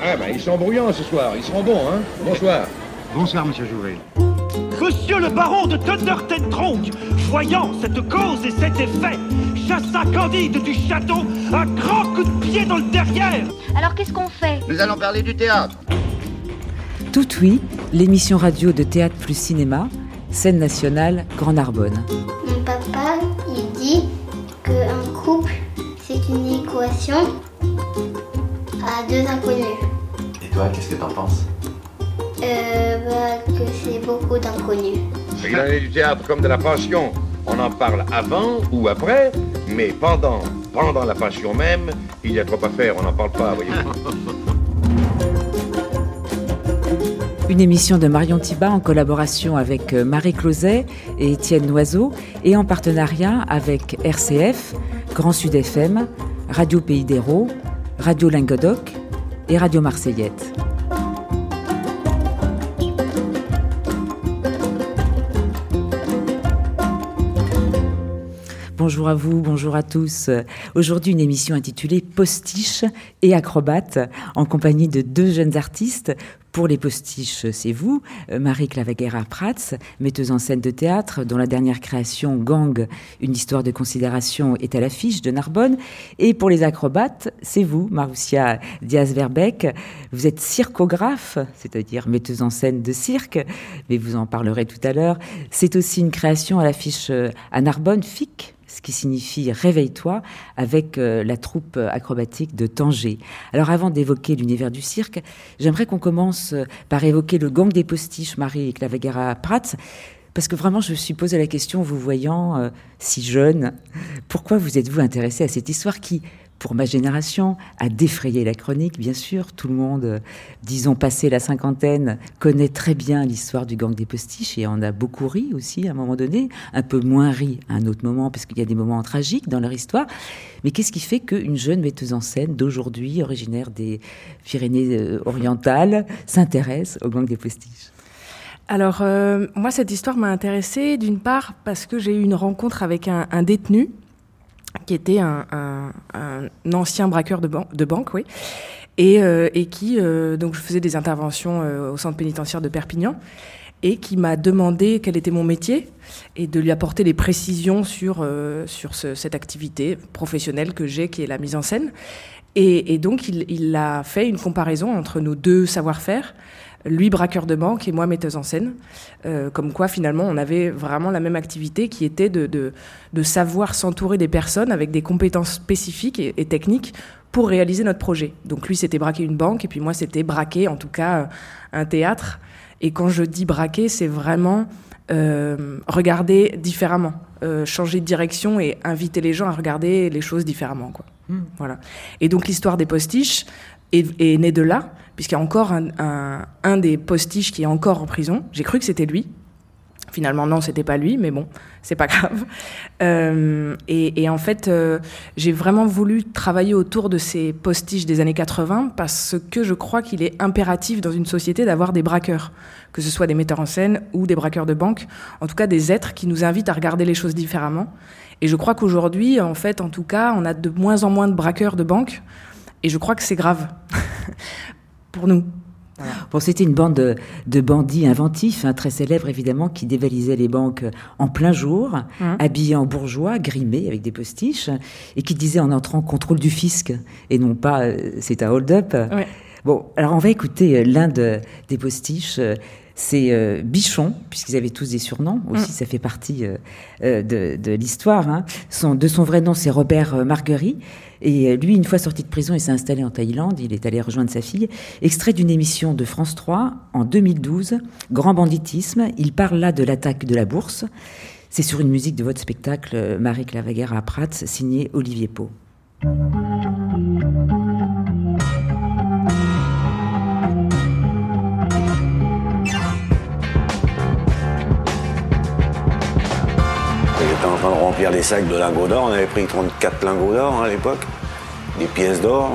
Ah ben, ils sont bruyants ce soir, ils seront bons, hein Bonsoir. Bonsoir, monsieur Jouvet. Monsieur le baron de Thundertentronk, voyant cette cause et cet effet, chassa Candide du château un grand coup de pied dans le derrière. Alors qu'est-ce qu'on fait? Nous allons parler du théâtre. Tout oui, l'émission radio de théâtre plus cinéma, scène nationale Grand Narbonne. Mon papa, il dit qu'un couple, c'est une équation à deux qu'est-ce que t'en penses? Euh, bah, que c'est beaucoup d'inconnus. Il en est du théâtre comme de la passion. On en parle avant ou après, mais pendant, pendant la passion même, il y a trop à faire, on n'en parle pas, voyez-vous. Une émission de Marion Thiba en collaboration avec euh, Marie Closet et Étienne Noiseau et en partenariat avec RCF, Grand Sud FM, Radio Pays d'Hérault, Radio Lingodoc et Radio Marseillette. Bonjour à vous, bonjour à tous. Aujourd'hui, une émission intitulée Postiche et acrobate en compagnie de deux jeunes artistes. Pour les postiches, c'est vous, Marie Clavaguera Prats, metteuse en scène de théâtre, dont la dernière création, Gang, une histoire de considération, est à l'affiche de Narbonne. Et pour les acrobates, c'est vous, Maroussia Diaz-Verbeck. Vous êtes circographe, c'est-à-dire metteuse en scène de cirque, mais vous en parlerez tout à l'heure. C'est aussi une création à l'affiche à Narbonne, FIC, ce qui signifie réveille-toi, avec euh, la troupe acrobatique de Tanger. Alors avant d'évoquer l'univers du cirque, j'aimerais qu'on commence euh, par évoquer le gang des postiches, Marie Clavagara Prats, parce que vraiment je me suis posé la question, vous voyant euh, si jeune, pourquoi vous êtes-vous intéressé à cette histoire qui, pour ma génération, a défrayé la chronique, bien sûr. Tout le monde, euh, disons, passé la cinquantaine, connaît très bien l'histoire du gang des postiches et en a beaucoup ri aussi à un moment donné, un peu moins ri à un autre moment, parce qu'il y a des moments tragiques dans leur histoire. Mais qu'est-ce qui fait qu'une jeune metteuse en scène d'aujourd'hui, originaire des Pyrénées-Orientales, s'intéresse au gang des postiches? Alors, euh, moi, cette histoire m'a intéressée d'une part parce que j'ai eu une rencontre avec un détenu qui était un, ancien braqueur de, ban de, banque, oui, et, euh, et qui, euh, donc, je faisais des interventions euh, au centre pénitentiaire de Perpignan, et qui m'a demandé quel était mon métier et de lui apporter des précisions sur euh, sur ce, cette activité professionnelle que j'ai, qui est la mise en scène. Et, donc, il a fait une comparaison entre nos deux savoir-faire lui braqueur de banque et moi metteuse en scène. Euh, comme quoi finalement on avait vraiment la même activité qui était de, de, de savoir s'entourer des personnes avec des compétences spécifiques et, et, techniques pour réaliser notre projet. Donc lui c'était braquer une banque et puis moi c'était braquer en tout cas un théâtre. Et quand je dis braquer c'est vraiment euh, regarder différemment, euh, changer de direction et inviter les gens à regarder les choses différemment. Quoi. Mmh. Voilà. Et donc l'histoire des postiches est, est née de là puisqu'il y a encore un, des postiches qui est encore en prison. J'ai cru que c'était lui. Finalement, non, c'était pas lui, mais bon, c'est pas grave. Euh, et, et, en fait, euh, j'ai vraiment voulu travailler autour de ces postiches des années 80 parce que je crois qu'il est impératif dans une société d'avoir des braqueurs, que ce soit des metteurs en scène ou des braqueurs de banque, en tout cas des êtres qui nous invitent à regarder les choses différemment. Et je crois qu'aujourd'hui, en fait, en tout cas, on a de moins en moins de braqueurs de banque. Et je crois que c'est grave pour nous. Voilà. Bon, c'était une bande de, de bandits inventifs, hein, très célèbres évidemment, qui dévalisaient les banques en plein jour, mmh. habillés en bourgeois, grimés avec des postiches, et qui disaient en entrant contrôle du fisc, et non pas euh, c'est un hold-up. Ouais. Bon, alors on va écouter l'un de, des postiches. C'est euh, Bichon, puisqu'ils avaient tous des surnoms aussi, mmh. ça fait partie euh, de, de l'histoire. Hein. Son, de son vrai nom, c'est Robert Marguerite. Et lui, une fois sorti de prison, il s'est installé en Thaïlande, il est allé rejoindre sa fille. Extrait d'une émission de France 3 en 2012, Grand banditisme, il parle là de l'attaque de la bourse. C'est sur une musique de votre spectacle, Marie Clavaguer à Prats, signé Olivier Pau. J'étais en train de remplir des sacs de lingots d'or. On avait pris 34 lingots d'or hein, à l'époque, des pièces d'or,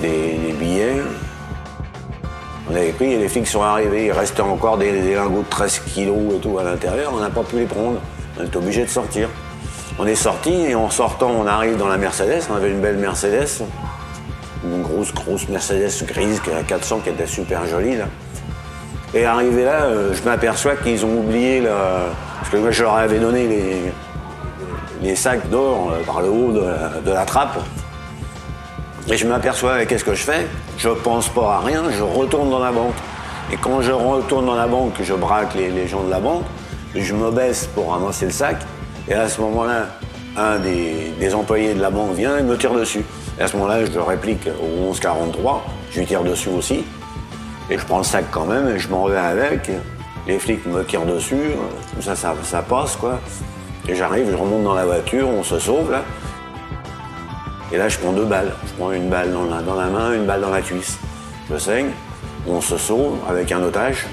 des, billets. On avait pris et les flics sont arrivés. Il restait encore des, lingots de 13 kilos et tout à l'intérieur. On n'a pas pu les prendre. On était obligé de sortir. On est sorti et en sortant, on arrive dans la Mercedes. On avait une belle Mercedes, une grosse grosse, Mercedes grise 400 qui était super jolie. Et arrivé là, euh, je m'aperçois qu'ils ont oublié la... Parce que moi je leur avais donné les, sacs d'or euh, par le haut de la, trappe. Et je m'aperçois, qu'est-ce que je fais? Je pense pas à rien, je retourne dans la banque. Et quand je retourne dans la banque, je braque les, gens de la banque, je me baisse pour ramasser le sac. Et à ce moment-là, un des, des employés de la banque vient et me tire dessus. Et à ce moment-là, je réplique au 1143, je lui tire dessus aussi. Et je prends le sac quand même et je m'en vais avec. Les flics me tirent dessus, tout ça, ça, ça passe quoi. Et j'arrive, je remonte dans la voiture, on se sauve là. Et là, je prends deux balles. Je prends une balle dans la, main, une balle dans la cuisse. Je saigne, on se sauve avec un otage,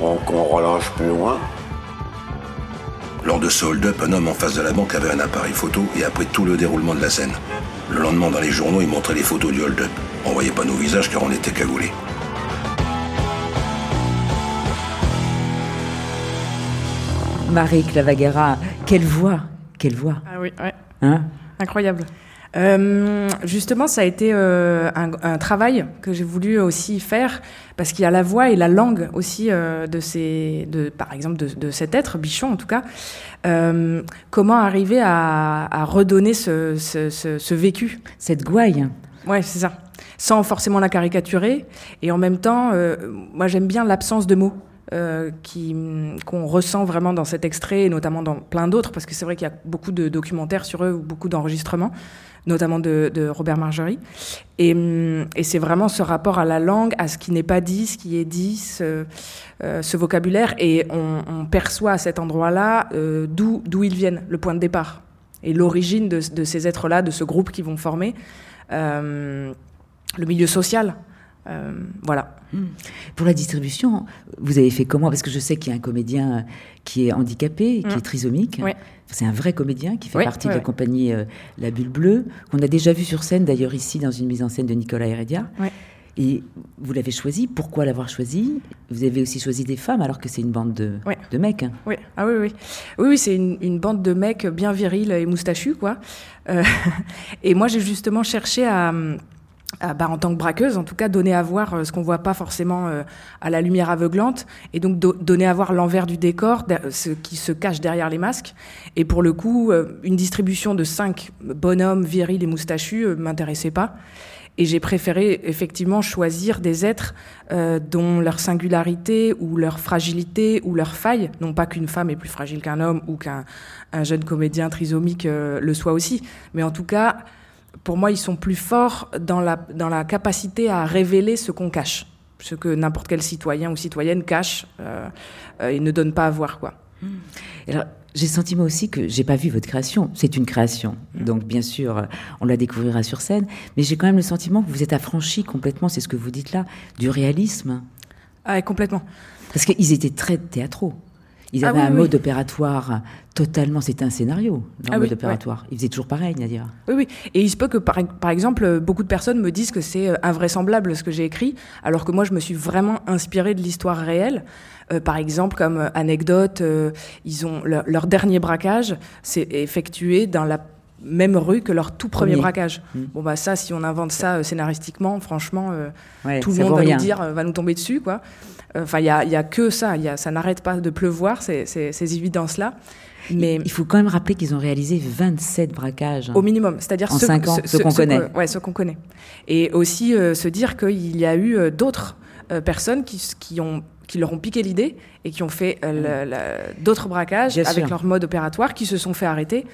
on, on relâche plus loin. Lors de ce hold-up, un homme en face de la banque avait un appareil photo et a pris tout le déroulement de la scène. Le lendemain, dans les journaux, il montrait les photos du hold-up. On voyait pas nos visages car on était cagoulés. Marie Clavagera, quelle voix Quelle voix Ah oui, ouais. Hein? Incroyable. Euh, justement, ça a été euh, un, un travail que j'ai voulu aussi faire parce qu'il y a la voix et la langue aussi euh, de ces, de, par exemple, de, de cet être, Bichon en tout cas. Comment arriver à, à redonner ce, ce, ce, ce vécu? Cette gouaille Ouais, c'est ça. Sans forcément la caricaturer. Et en même temps, moi j'aime bien l'absence de mots. Euh, qu'on ressent vraiment dans cet extrait et notamment dans plein d'autres parce que c'est vrai qu'il y a beaucoup de documentaires sur eux ou beaucoup d'enregistrements notamment de, Robert Margerie. Et, hum, et c'est vraiment ce rapport à la langue à ce qui n'est pas dit ce qui est dit ce, euh, vocabulaire et on, perçoit à cet endroit-là euh, d'où ils viennent le point de départ et l'origine de, ces êtres-là de ce groupe qui vont former le milieu social euh, voilà. Pour la distribution, vous avez fait comment? Parce que je sais qu'il y a un comédien qui est handicapé, qui Mm. est trisomique. C'est un vrai comédien qui fait Oui, partie oui, de la compagnie euh, La Bulle Bleue, qu'on a déjà vu sur scène d'ailleurs ici dans une mise en scène de Nicolas Heredia. Et vous l'avez choisi. Pourquoi l'avoir choisi? Vous avez aussi choisi des femmes alors que c'est une bande de, mecs. hein. Oui, ah oui, oui. Oui, oui, c'est une, une bande de mecs bien virils et moustachus, quoi. Euh, et moi, j'ai justement cherché à, à, bah, en tant que braqueuse, en tout cas, donner à voir euh, ce qu'on voit pas forcément euh, à la lumière aveuglante, et donc do- donner à voir l'envers du décor, ce qui se cache derrière les masques. Et pour le coup, euh, une distribution de cinq bonhommes virils et moustachus m'intéressait pas. Et j'ai préféré effectivement choisir des êtres dont leur singularité ou leur fragilité ou leur faille, non pas qu'une femme est plus fragile qu'un homme ou qu'un un jeune comédien trisomique le soit aussi, mais en tout cas, pour moi, ils sont plus forts dans la, dans la capacité à révéler ce qu'on cache, ce que n'importe quel citoyen ou citoyenne cache euh, euh, et ne donne pas à voir. Quoi. Alors, j'ai le sentiment aussi que j'ai pas vu votre création. C'est une création. Donc, bien sûr, euh, on la découvrira sur scène. Mais j'ai quand même le sentiment que vous êtes affranchi complètement, c'est ce que vous dites là, du réalisme. Ah, complètement. Parce qu'ils étaient très théâtraux. Ils Ah avaient oui, un oui, mode opératoire totalement. C'était un scénario, leur Ah mode oui, opératoire. Ils faisaient toujours pareil, Nadia. Oui, oui. Et il se peut que, par, par exemple, beaucoup de personnes me disent que c'est euh, invraisemblable ce que j'ai écrit, alors que moi, je me suis vraiment inspirée de l'histoire réelle. Euh, par exemple, comme euh, anecdote, euh, ils ont leur, leur dernier braquage s'est effectué dans la même rue que leur tout premier, Premier. braquage. Mm. Bon bah ça, si on invente ça euh, scénaristiquement, franchement, euh, Ouais, tout le monde va rien. nous dire, euh, va nous tomber dessus, quoi. Enfin, il y a, il y a que ça, il y a, ça n'arrête pas de pleuvoir, ces, ces, ces évidences-là. Mais Il faut quand même rappeler qu'ils ont réalisé 27 braquages. au minimum, c'est-à-dire En ceux, ans, ceux qu'on connaît. ouais, ceux qu'on connaît. Et aussi se dire qu'il y a eu d'autres personnes qui, s- qui ont qui leur ont piqué l'idée et qui ont fait euh, d'autres braquages Bien avec sûr. leur mode opératoire, qui se sont fait arrêter,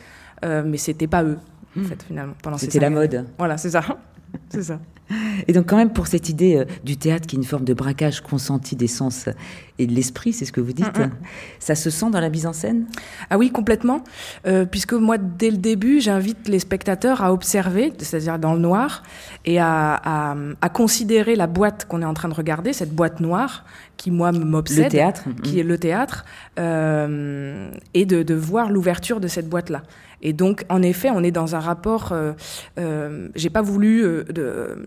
euh, mais c'était pas eux en fait finalement C'était la années. mode. Voilà, c'est ça, c'est ça. Et donc quand même pour cette idée euh, du théâtre qui est une forme de braquage consenti des sens et de l'esprit, c'est ce que vous dites, Mm, mm. ça se sent dans la mise en scène? Ah oui, complètement. Euh, puisque moi, dès le début, j'invite les spectateurs à observer, c'est-à-dire dans le noir, et à, à, à considérer la boîte qu'on est en train de regarder, cette boîte noire qui, moi, m'obsède. Le théâtre, Qui mm. est le théâtre. euh, et de, de voir l'ouverture de cette boîte-là. Et donc, en effet, on est dans un rapport. Euh, euh, J'ai pas voulu euh, de,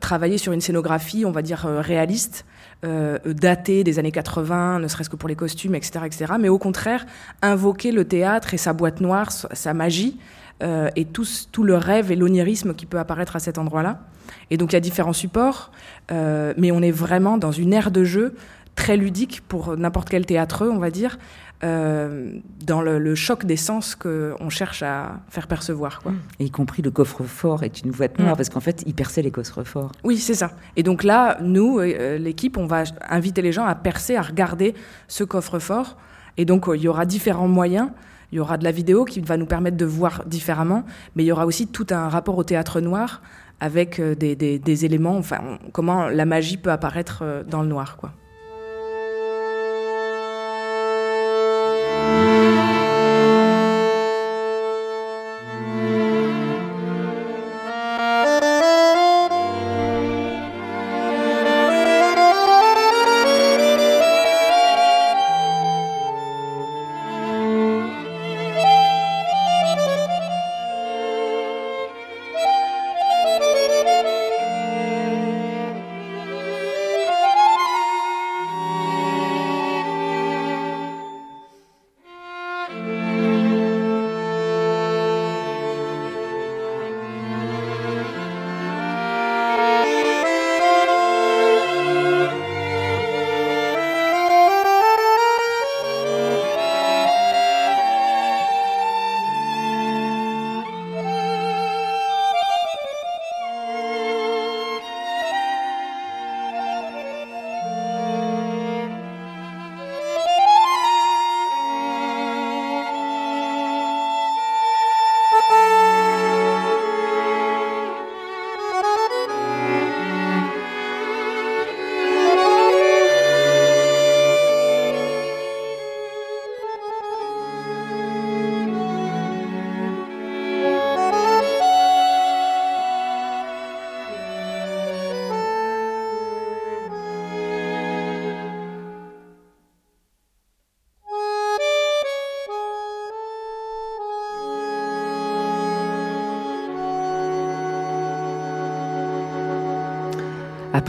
travailler sur une scénographie, on va dire, réaliste, datée des années 80, ne serait-ce que pour les costumes, etc., etc., mais au contraire, invoquer le théâtre et sa boîte noire, sa magie, et tout, tout le rêve et l'onirisme qui peut apparaître à cet endroit-là. Et donc il y a différents supports, mais on est vraiment dans une ère de jeu très ludique pour n'importe quel théâtreux, on va dire, euh, dans le, choc des sens qu'on cherche à faire percevoir. Quoi. y compris le coffre-fort est une boîte noire, mm. parce qu'en fait, il perçait les coffres-forts. Oui, c'est ça. Et donc là, nous, euh, l'équipe, on va inviter les gens à percer, à regarder ce coffre-fort. Et donc, il y aura différents moyens. Il y aura de la vidéo qui va nous permettre de voir différemment, mais il y aura aussi tout un rapport au théâtre noir avec euh, des, des éléments, enfin, comment la magie peut apparaître dans le noir, quoi.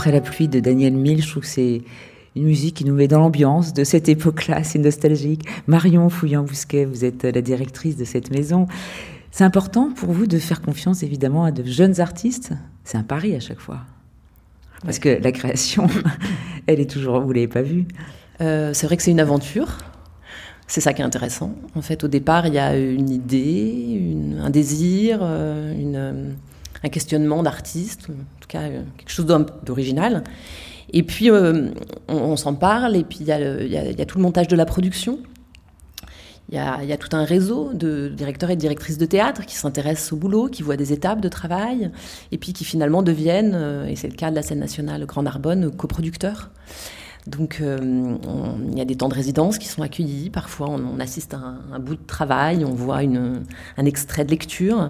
Après la pluie de Daniel Mille, je trouve que c'est une musique qui nous met dans l'ambiance de cette époque-là, c'est nostalgique. Marion Fouillant-Bousquet, vous êtes la directrice de cette maison. C'est important pour vous de faire confiance évidemment à de jeunes artistes C'est un pari à chaque fois. Parce que la création, elle est toujours, vous l'avez pas vue. Euh, c'est vrai que c'est une aventure. C'est ça qui est intéressant. En fait, au départ, il y a une idée, un désir, euh, une, un questionnement d'artiste, en tout cas euh, quelque chose d'original. Et puis euh, on, s'en parle, et puis il y, a tout le montage de la production. Il y, a, tout un réseau de directeurs et de directrices de théâtre qui s'intéressent au boulot, qui voient des étapes de travail, et puis qui finalement deviennent, euh, et c'est le cas de la scène nationale Grand Narbonne, coproducteurs. Donc euh, il y a des temps de résidence qui sont accueillis. Parfois on, assiste à un, bout de travail, on voit un extrait de lecture.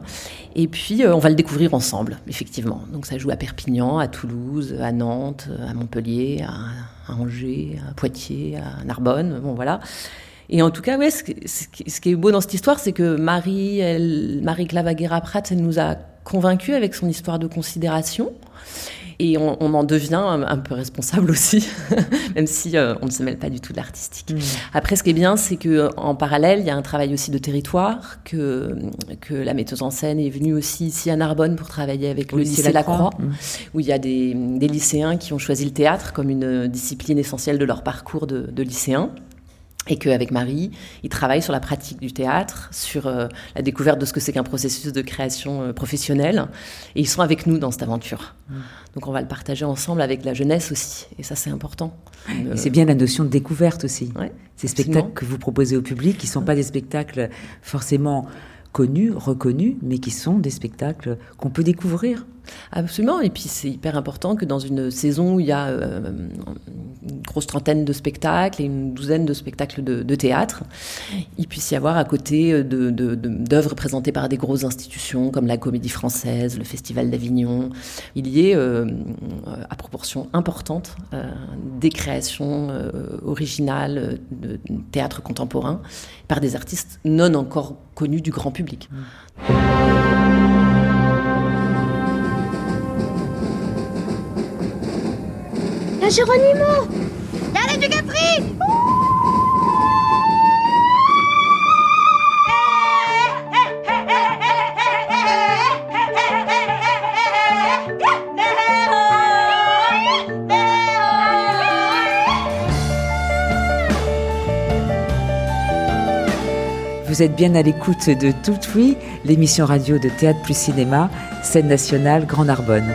Et puis euh, on va le découvrir ensemble, effectivement. Donc ça joue à Perpignan, à Toulouse, à Nantes, à Montpellier, à, Angers, à Poitiers, à Narbonne. Bon voilà. Et en tout cas, ouais, ce, qui est beau dans cette histoire, c'est que Marie, elle, Marie Clavaguera-Pratt, elle nous a convaincus avec son histoire de considération. Et on, en devient un, peu responsable aussi, même si euh, on ne se mêle pas du tout de l'artistique. Mm. Après, ce qui est bien, c'est que en parallèle, il y a un travail aussi de territoire, que, que la metteuse en scène est venue aussi ici à Narbonne pour travailler avec le lycée Lacroix, mm. où il y a des, des, lycéens qui ont choisi le théâtre comme une discipline essentielle de leur parcours de, de lycéens et qu'avec Marie, ils travaillent sur la pratique du théâtre, sur euh, la découverte de ce que c'est qu'un processus de création euh, professionnelle, et ils sont avec nous dans cette aventure. Mm. Donc on va le partager ensemble avec la jeunesse aussi, et ça c'est important. C'est bien la notion de découverte aussi. Ces spectacles que vous proposez au public, qui ne sont pas des spectacles forcément connus, reconnus, mais qui sont des spectacles qu'on peut découvrir. Absolument, et puis c'est hyper important que dans une saison où il y a euh, une grosse trentaine de spectacles et une douzaine de spectacles de, théâtre, il puisse y avoir à côté d'œuvres de, présentées par des grosses institutions comme la Comédie Française, le Festival d'Avignon, il y ait euh, à proportion importante euh, des créations originales de théâtre contemporain par des artistes non encore connus du grand public. Mmh. La Géronimo Y'a du Capri Vous êtes bien à l'écoute de Tout Oui, l'émission radio de Théâtre plus Cinéma, scène nationale Grand Narbonne.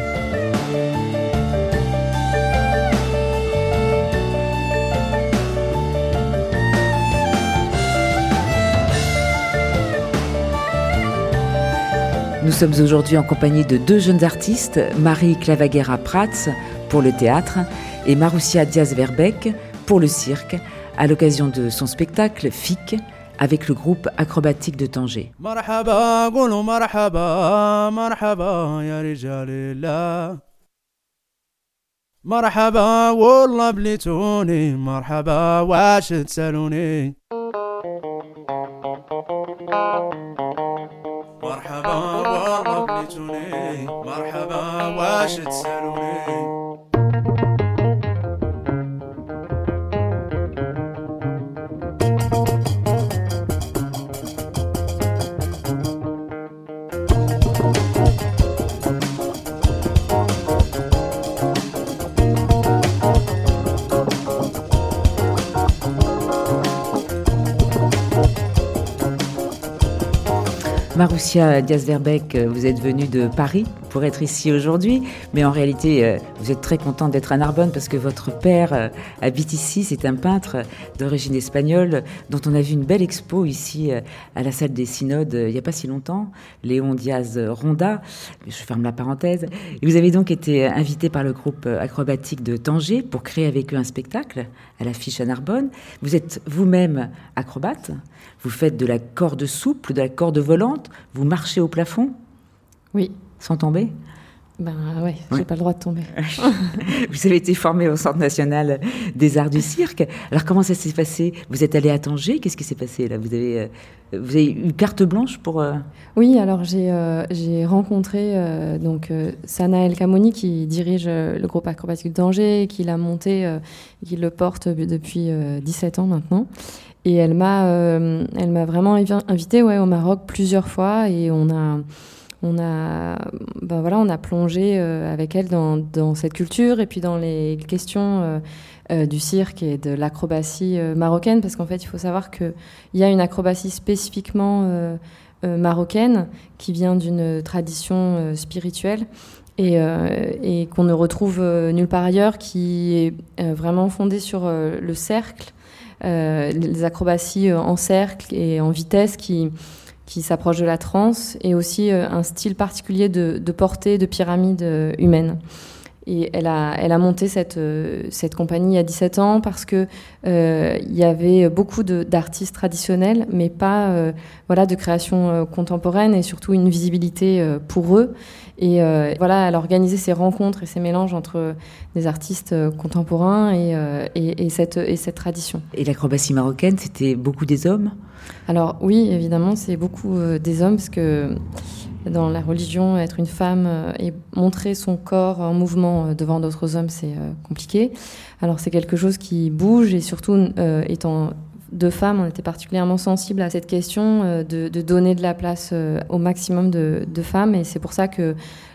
sommes aujourd'hui en compagnie de deux jeunes artistes, Marie Clavaguera Prats pour le théâtre et Maroussia Diaz-Verbeck pour le cirque, à l'occasion de son spectacle FIC, avec le groupe acrobatique de Tanger. مرحبا قولوا مرحبا مرحبا يا رجال الله مرحبا والله بليتوني مرحبا واش تسالوني Maroussia Diaz-Verbeck, vous êtes venue de Paris pour être ici aujourd'hui, mais en réalité, euh, vous êtes très contente d'être à Narbonne parce que votre père euh, habite ici. C'est un peintre d'origine espagnole dont on a vu une belle expo ici à la salle des synodes il n'y a pas si longtemps, Léon Diaz Ronda. Je ferme la parenthèse. Et vous avez donc été invité par le groupe acrobatique de Tanger pour créer avec eux un spectacle à l'affiche à Narbonne. Vous êtes vous-même acrobate. Vous faites de la corde souple, de la corde volante. Vous marchez au plafond. Oui. Sans tomber Ben ouais, j'ai Ouais. pas le droit de tomber. Vous avez été formé au Centre national des arts du cirque. Alors comment ça s'est passé? Vous êtes allé à Tanger Qu'est-ce qui s'est passé là? Vous avez, euh, vous avez eu carte blanche pour... euh, Oui, alors j'ai euh, j'ai rencontré euh, donc euh, Sana El Kamoni qui dirige euh, le groupe acrobatique d'Angers, qui l'a monté, euh, et qui le porte depuis euh, 17 ans maintenant. Et elle m'a euh, elle m'a vraiment invi- invité ouais au Maroc plusieurs fois et on a on a ben voilà on a plongé euh, avec elle dans, cette culture et puis dans les questions euh, euh, du cirque et de l'acrobatie marocaine. Parce qu'en fait il faut savoir que il y a une acrobatie spécifiquement marocaine qui vient d'une tradition spirituelle et, et qu'on ne retrouve nulle part ailleurs, qui est vraiment fondée sur le cercle, les acrobaties en cercle et en vitesse qui, qui s'approchent de la transe, et aussi euh, un style particulier de, de portée de pyramide euh, humaine. Et elle a, elle a monté cette, euh, cette compagnie à 17 ans parce que euh, il y avait beaucoup d'artistes traditionnels, mais pas euh, voilà de création contemporaine et surtout une visibilité pour eux. Et euh, voilà, elle a organisé ces rencontres et ces mélanges entre des artistes euh, contemporains et, euh, et, et cette, et cette tradition. Et l'acrobatie marocaine, c'était beaucoup des hommes? Alors oui, évidemment, c'est beaucoup euh, des hommes parce que dans la religion, être une femme et montrer son corps en mouvement devant d'autres hommes, c'est compliqué. Alors c'est quelque chose qui bouge et surtout étant deux femmes, on était particulièrement sensibles à cette question euh, de, de donner de la place euh, au maximum de, de femmes et c'est pour ça que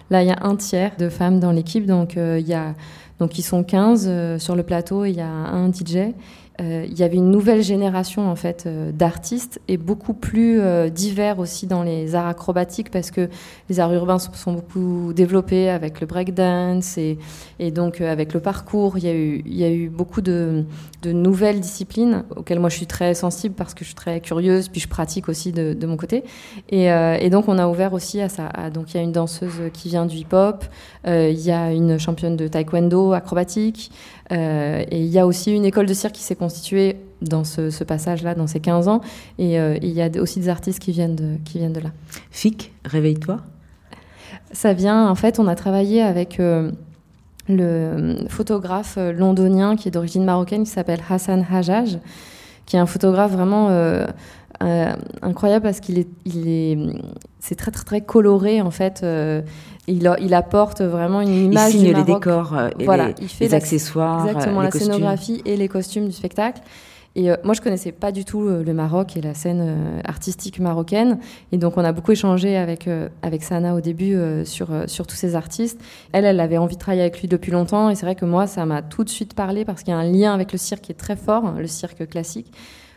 là il y a un tiers de femmes dans l'équipe, donc euh, il y a donc ils sont 15 euh, sur le plateau et il y a un DJ. Euh, il y avait une nouvelle génération en fait euh, d'artistes et beaucoup plus euh, divers aussi dans les arts acrobatiques parce que les arts urbains sont, beaucoup développés avec le breakdance et, et donc avec le parcours. Il y a eu, y a eu beaucoup de, nouvelles disciplines auxquelles moi je suis très sensible parce que je suis très curieuse puis je pratique aussi de, mon côté. Et, donc on a ouvert aussi à ça. à- donc il y a une danseuse qui vient du hip-hop, il y a une championne de taekwondo acrobatique. Euh, et il y a aussi une école de cirque qui s'est constituée dans ce, ce passage-là, dans ces 15 ans. Et euh, il y a aussi des artistes qui viennent de, qui viennent de là. Fic, réveille-toi. Ça vient, en fait, on a travaillé avec euh, le photographe londonien qui est d'origine marocaine, qui s'appelle Hassan Hajjaj, qui est un photographe vraiment euh, euh, incroyable parce qu'il est, il est, c'est très très très coloré en fait. euh, il, a- il apporte vraiment une Il image signe du les décors euh, et voilà, les, il fait les la- accessoires, exactement les la costumes. scénographie et les costumes du spectacle. Et euh, moi, je connaissais pas du tout le Maroc et la scène euh, artistique marocaine. Et donc, on a beaucoup échangé avec, euh, avec Sana au début sur, sur tous ces artistes. Elle, elle avait envie de travailler avec lui depuis longtemps. Et c'est vrai que moi, ça m'a tout de suite parlé parce qu'il y a un lien avec le cirque qui est très fort, hein, le cirque classique.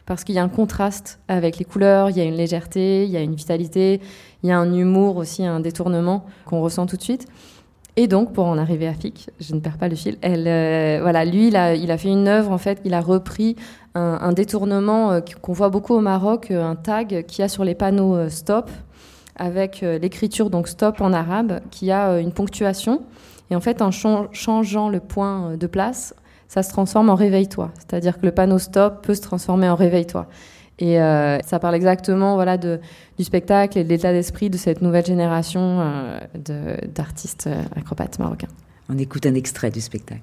Parce qu'il y a un contraste avec les couleurs, il y a une légèreté, il y a une vitalité, il y a un humour aussi, un détournement qu'on ressent tout de suite. Et donc, pour en arriver à Fic, je ne perds pas le fil, euh, voilà, lui, il a, fait une œuvre, en fait, il a repris un, détournement euh, qu'on voit beaucoup au Maroc, euh, un tag qu'il y a sur les panneaux stop, avec l'écriture donc stop en arabe, qui a une ponctuation. Et en fait, en chan- changeant le point de place, ça se transforme en réveille-toi. C'est-à-dire que le panneau stop peut se transformer en réveille-toi. Et euh, ça parle exactement voilà, de, du spectacle et de l'état d'esprit de cette nouvelle génération euh, d'artistes euh, acrobates marocains. On écoute un extrait du spectacle.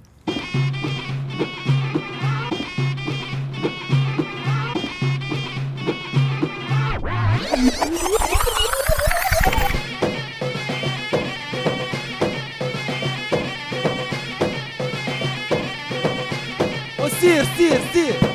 стир, стир, стир!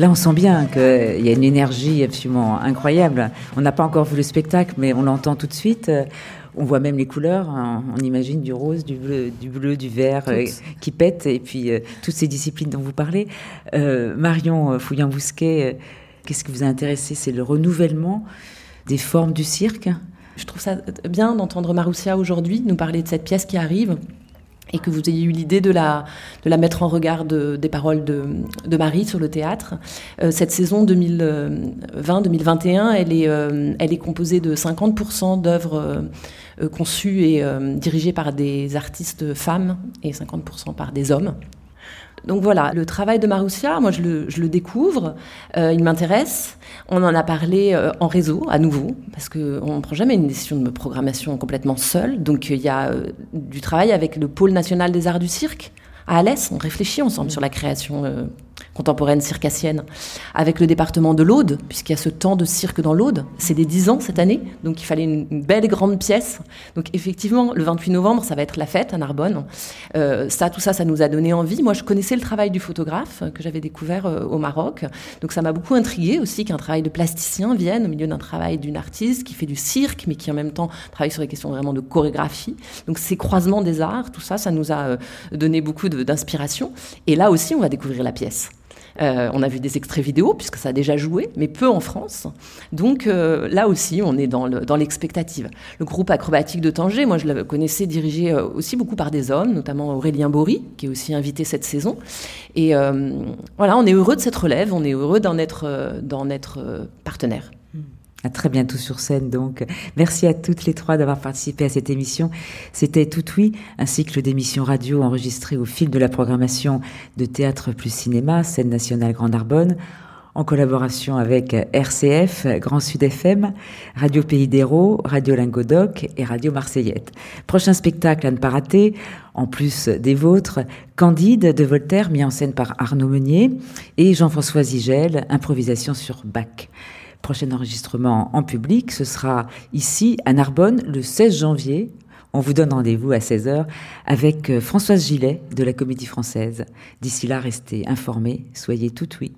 Là, on sent bien qu'il y a une énergie absolument incroyable. On n'a pas encore vu le spectacle, mais on l'entend tout de suite. On voit même les couleurs. hein. On imagine du rose, du bleu, du, bleu, du vert euh, qui pètent, et puis euh, toutes ces disciplines dont vous parlez. Euh, Marion Fouillant-Bousquet, qu'est-ce qui vous a intéressé? C'est le renouvellement des formes du cirque? Je trouve ça bien d'entendre Maroussia aujourd'hui nous parler de cette pièce qui arrive et que vous ayez eu l'idée de la, de la mettre en regard de- des paroles de, de Marie sur le théâtre. Euh, cette saison 2020-2021, elle, est, euh, elle est composée de 50% d'œuvres euh, euh, conçues et euh, dirigées par des artistes femmes et 50% par des hommes. Donc voilà, le travail de Maroussia, moi je le, je le découvre, euh, il m'intéresse. On en a parlé euh, en réseau à nouveau, parce qu'on ne prend jamais une décision de programmation complètement seule. Donc euh, il y a euh, du travail avec le pôle national des arts du cirque. À Alès, on réfléchit ensemble sur la création contemporaine circassienne, avec le département de l'Aude, puisqu'il y a ce temps de cirque dans l'Aude. C'est des 10 ans cette année, donc il fallait une, belle grande pièce. Donc effectivement, le 28 novembre, ça va être la fête à Narbonne. Euh, ça, tout ça, ça nous a donné envie. Moi, je connaissais le travail du photographe que j'avais découvert euh, au Maroc, donc ça m'a beaucoup intrigué aussi qu'un travail de plasticien vienne au milieu d'un travail d'une artiste qui fait du cirque, mais qui en même temps travaille sur des questions vraiment de chorégraphie. Donc ces croisements des arts, tout ça, ça nous a euh, donné beaucoup d'inspiration. Et là aussi, on va découvrir la pièce. Euh, on a vu des extraits vidéo, puisque ça a déjà joué, mais peu en France. Donc euh, là aussi, on est dans le- dans l'expectative. Le groupe acrobatique de Tanger, moi je le connaissais dirigé euh, aussi beaucoup par des hommes, notamment Aurélien Bory, qui est aussi invité cette saison. Et euh, voilà, on est heureux de cette relève, on est heureux d'en être, euh, d'en être euh, partenaire. À très bientôt sur scène, donc. Merci à toutes les trois d'avoir participé à cette émission. C'était Tout Oui, un cycle d'émissions radio enregistré au fil de la programmation de Théâtre plus Cinéma, scène nationale Grand Narbonne, en collaboration avec RCF, Grand Sud FM, Radio Pays d'Hérault, Radio Lingodoc et Radio Marseillette. Prochain spectacle à ne pas rater, en plus des vôtres, Candide de Voltaire, mis en scène par Arnaud Meunier, et Jean-François Zigel, improvisation sur Bach. Prochain enregistrement en public, ce sera ici à Narbonne le 16 janvier. On vous donne rendez-vous à 16h avec euh, Françoise Gillet de la Comédie Française. D'ici là, restez informés, soyez tout oui.